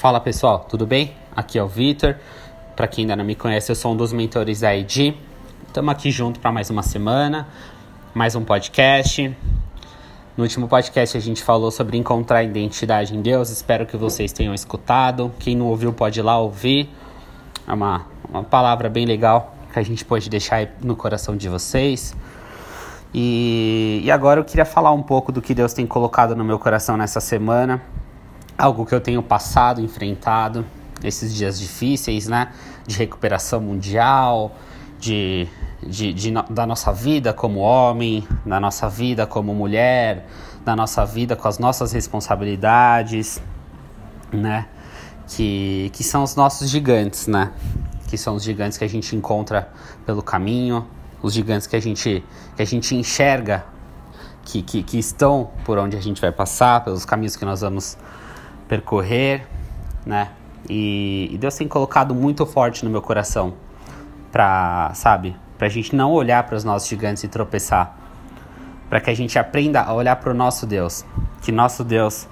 Fala pessoal, tudo bem? Aqui é o Vitor. Para quem ainda não me conhece, eu sou um dos mentores da ID. Estamos aqui junto para mais uma semana, mais um podcast. No último podcast a gente falou sobre encontrar identidade em Deus. Espero que vocês tenham escutado. Quem não ouviu pode ir lá ouvir. É uma, uma palavra bem legal que a gente pode deixar no coração de vocês. E, e agora eu queria falar um pouco do que Deus tem colocado no meu coração nessa semana algo que eu tenho passado, enfrentado nesses dias difíceis, né? De recuperação mundial, de, de, de, da nossa vida como homem, da nossa vida como mulher, da nossa vida com as nossas responsabilidades, né? Que, que são os nossos gigantes, né? Que são os gigantes que a gente encontra pelo caminho, os gigantes que a gente, que a gente enxerga que, que, que estão por onde a gente vai passar, pelos caminhos que nós vamos percorrer, né? E, e Deus tem colocado muito forte no meu coração para, sabe, para a gente não olhar para os nossos gigantes e tropeçar, para que a gente aprenda a olhar para o nosso Deus, que nosso Deus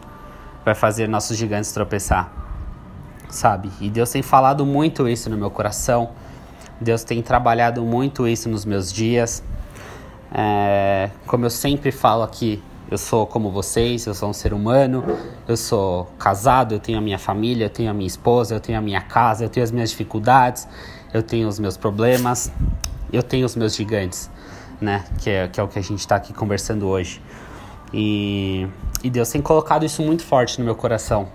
vai fazer nossos gigantes tropeçar, sabe? E Deus tem falado muito isso no meu coração. Deus tem trabalhado muito isso nos meus dias. É, como eu sempre falo aqui, eu sou como vocês, eu sou um ser humano, eu sou casado, eu tenho a minha família, eu tenho a minha esposa, eu tenho a minha casa, eu tenho as minhas dificuldades, eu tenho os meus problemas, eu tenho os meus gigantes, né? Que é, que é o que a gente está aqui conversando hoje. E, e Deus tem colocado isso muito forte no meu coração,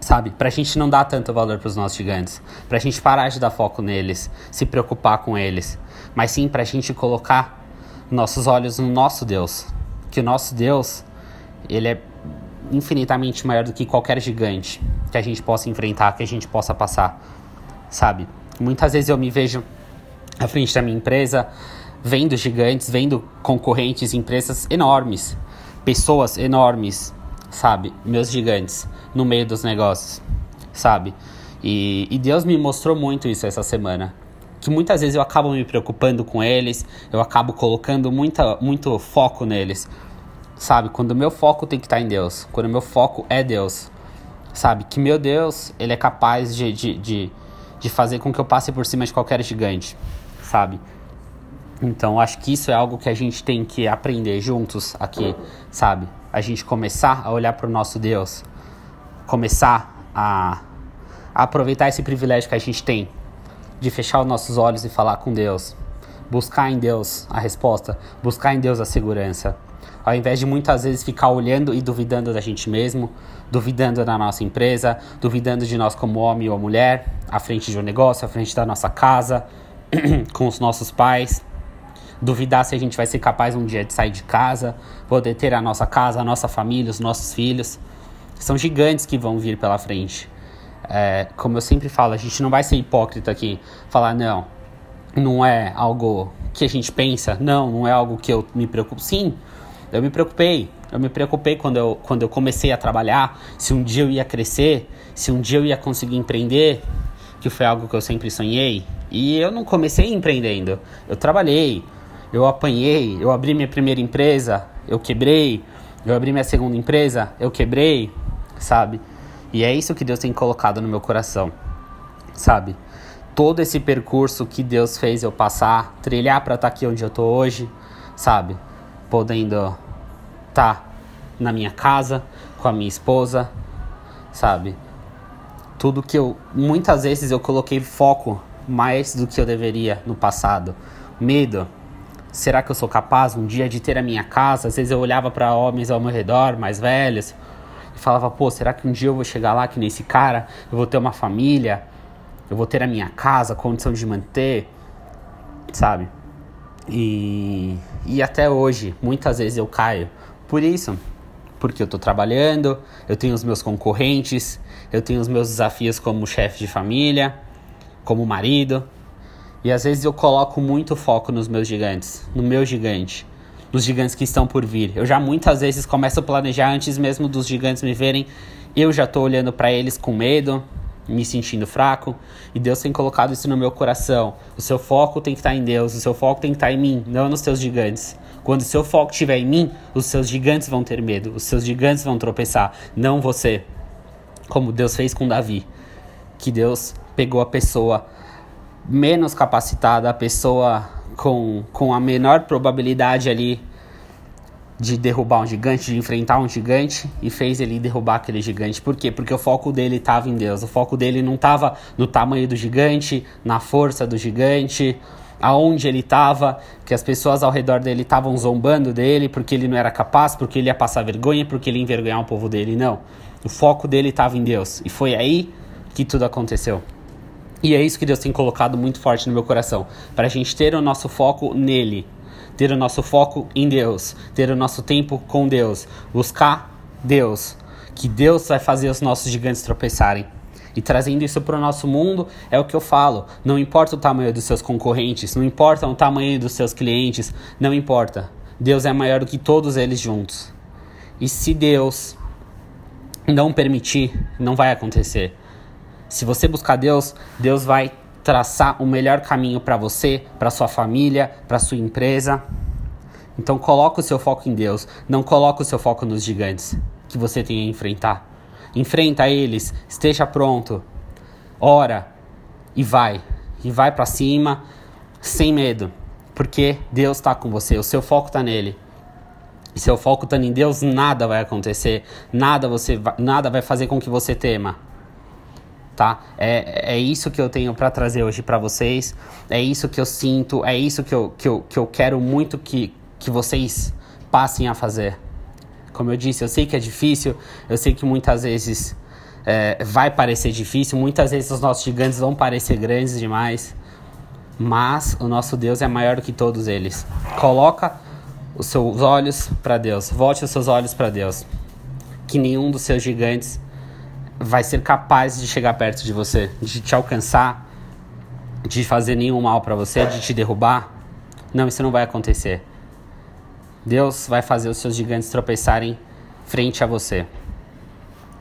sabe? Pra gente não dar tanto valor pros nossos gigantes, pra gente parar de dar foco neles, se preocupar com eles, mas sim pra gente colocar nossos olhos no nosso Deus, que o nosso Deus, ele é infinitamente maior do que qualquer gigante que a gente possa enfrentar, que a gente possa passar, sabe? Muitas vezes eu me vejo à frente da minha empresa, vendo gigantes, vendo concorrentes, empresas enormes, pessoas enormes, sabe? Meus gigantes no meio dos negócios, sabe? E, e Deus me mostrou muito isso essa semana que muitas vezes eu acabo me preocupando com eles, eu acabo colocando muita, muito foco neles, sabe? Quando o meu foco tem que estar em Deus, quando o meu foco é Deus, sabe? Que meu Deus, ele é capaz de, de, de, de fazer com que eu passe por cima de qualquer gigante, sabe? Então, acho que isso é algo que a gente tem que aprender juntos aqui, sabe? A gente começar a olhar para o nosso Deus, começar a, a aproveitar esse privilégio que a gente tem de fechar os nossos olhos e falar com Deus. Buscar em Deus a resposta, buscar em Deus a segurança. Ao invés de muitas vezes ficar olhando e duvidando da gente mesmo, duvidando da nossa empresa, duvidando de nós como homem ou mulher, à frente de um negócio, à frente da nossa casa, com os nossos pais. Duvidar se a gente vai ser capaz um dia de sair de casa, poder ter a nossa casa, a nossa família, os nossos filhos. São gigantes que vão vir pela frente. É, como eu sempre falo, a gente não vai ser hipócrita aqui, falar, não, não é algo que a gente pensa, não, não é algo que eu me preocupo. Sim, eu me preocupei. Eu me preocupei quando eu, quando eu comecei a trabalhar, se um dia eu ia crescer, se um dia eu ia conseguir empreender, que foi algo que eu sempre sonhei. E eu não comecei empreendendo. Eu trabalhei, eu apanhei, eu abri minha primeira empresa, eu quebrei, eu abri minha segunda empresa, eu quebrei, sabe? E é isso que Deus tem colocado no meu coração, sabe? Todo esse percurso que Deus fez eu passar, trilhar para estar tá aqui onde eu tô hoje, sabe? Podendo estar tá na minha casa, com a minha esposa, sabe? Tudo que eu muitas vezes eu coloquei foco mais do que eu deveria no passado. Medo. Será que eu sou capaz um dia de ter a minha casa? Às vezes eu olhava para homens ao meu redor, mais velhos, e falava, pô, será que um dia eu vou chegar lá que nesse cara, eu vou ter uma família, eu vou ter a minha casa, condição de manter, sabe? E, e até hoje, muitas vezes eu caio por isso, porque eu tô trabalhando, eu tenho os meus concorrentes, eu tenho os meus desafios como chefe de família, como marido, e às vezes eu coloco muito foco nos meus gigantes, no meu gigante dos gigantes que estão por vir. Eu já muitas vezes começo a planejar antes mesmo dos gigantes me verem. Eu já estou olhando para eles com medo, me sentindo fraco, e Deus tem colocado isso no meu coração. O seu foco tem que estar em Deus, o seu foco tem que estar em mim, não nos seus gigantes. Quando o seu foco estiver em mim, os seus gigantes vão ter medo, os seus gigantes vão tropeçar, não você. como Deus fez com Davi, que Deus pegou a pessoa menos capacitada, a pessoa com, com a menor probabilidade ali de derrubar um gigante, de enfrentar um gigante e fez ele derrubar aquele gigante. Por quê? Porque o foco dele estava em Deus. O foco dele não estava no tamanho do gigante, na força do gigante, aonde ele estava, que as pessoas ao redor dele estavam zombando dele porque ele não era capaz, porque ele ia passar vergonha, porque ele ia envergonhar o povo dele. Não. O foco dele estava em Deus. E foi aí que tudo aconteceu. E é isso que Deus tem colocado muito forte no meu coração, para a gente ter o nosso foco nele, ter o nosso foco em Deus, ter o nosso tempo com Deus, buscar Deus, que Deus vai fazer os nossos gigantes tropeçarem. E trazendo isso para o nosso mundo, é o que eu falo. Não importa o tamanho dos seus concorrentes, não importa o tamanho dos seus clientes, não importa. Deus é maior do que todos eles juntos. E se Deus não permitir, não vai acontecer. Se você buscar Deus, Deus vai traçar o melhor caminho para você, para sua família, para sua empresa. Então coloque o seu foco em Deus, não coloque o seu foco nos gigantes que você tem a enfrentar. Enfrenta eles, esteja pronto. Ora e vai, e vai para cima sem medo, porque Deus está com você, o seu foco está nele. E seu foco está em Deus, nada vai acontecer, nada você nada vai fazer com que você tema tá? É, é isso que eu tenho para trazer hoje para vocês. É isso que eu sinto, é isso que eu, que eu, que eu quero muito que, que vocês passem a fazer. Como eu disse, eu sei que é difícil, eu sei que muitas vezes é, vai parecer difícil, muitas vezes os nossos gigantes vão parecer grandes demais, mas o nosso Deus é maior do que todos eles. Coloca os seus olhos para Deus, volte os seus olhos para Deus. Que nenhum dos seus gigantes vai ser capaz de chegar perto de você, de te alcançar, de fazer nenhum mal para você, de te derrubar. Não, isso não vai acontecer. Deus vai fazer os seus gigantes tropeçarem frente a você.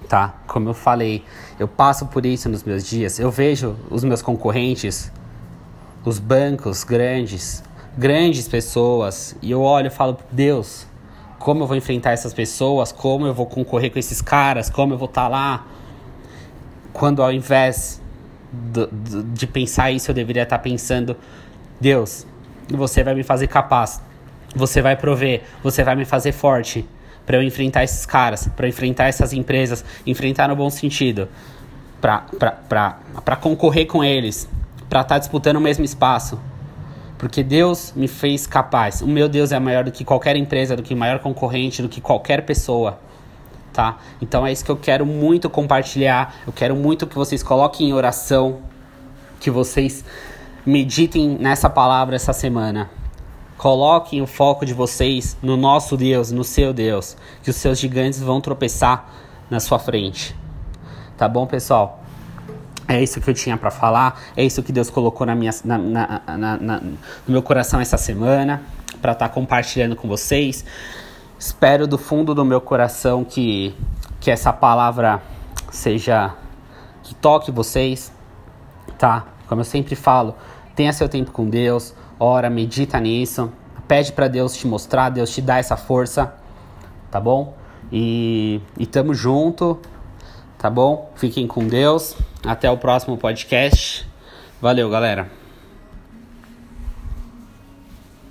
Tá? Como eu falei, eu passo por isso nos meus dias. Eu vejo os meus concorrentes, os bancos grandes, grandes pessoas, e eu olho e falo, Deus, como eu vou enfrentar essas pessoas, como eu vou concorrer com esses caras, como eu vou estar tá lá quando ao invés de, de, de pensar isso, eu deveria estar pensando: Deus, você vai me fazer capaz, você vai prover, você vai me fazer forte para eu enfrentar esses caras, para enfrentar essas empresas, enfrentar no bom sentido, para concorrer com eles, para estar tá disputando o mesmo espaço. Porque Deus me fez capaz. O meu Deus é maior do que qualquer empresa, do que maior concorrente, do que qualquer pessoa tá? Então é isso que eu quero muito compartilhar. Eu quero muito que vocês coloquem em oração, que vocês meditem nessa palavra essa semana. Coloquem o foco de vocês no nosso Deus, no seu Deus, que os seus gigantes vão tropeçar na sua frente. Tá bom, pessoal? É isso que eu tinha para falar, é isso que Deus colocou na minha, na, na, na, no meu coração essa semana, para estar tá compartilhando com vocês. Espero do fundo do meu coração que, que essa palavra seja. que toque vocês, tá? Como eu sempre falo, tenha seu tempo com Deus, ora, medita nisso, pede para Deus te mostrar, Deus te dá essa força, tá bom? E, e tamo junto, tá bom? Fiquem com Deus, até o próximo podcast. Valeu, galera.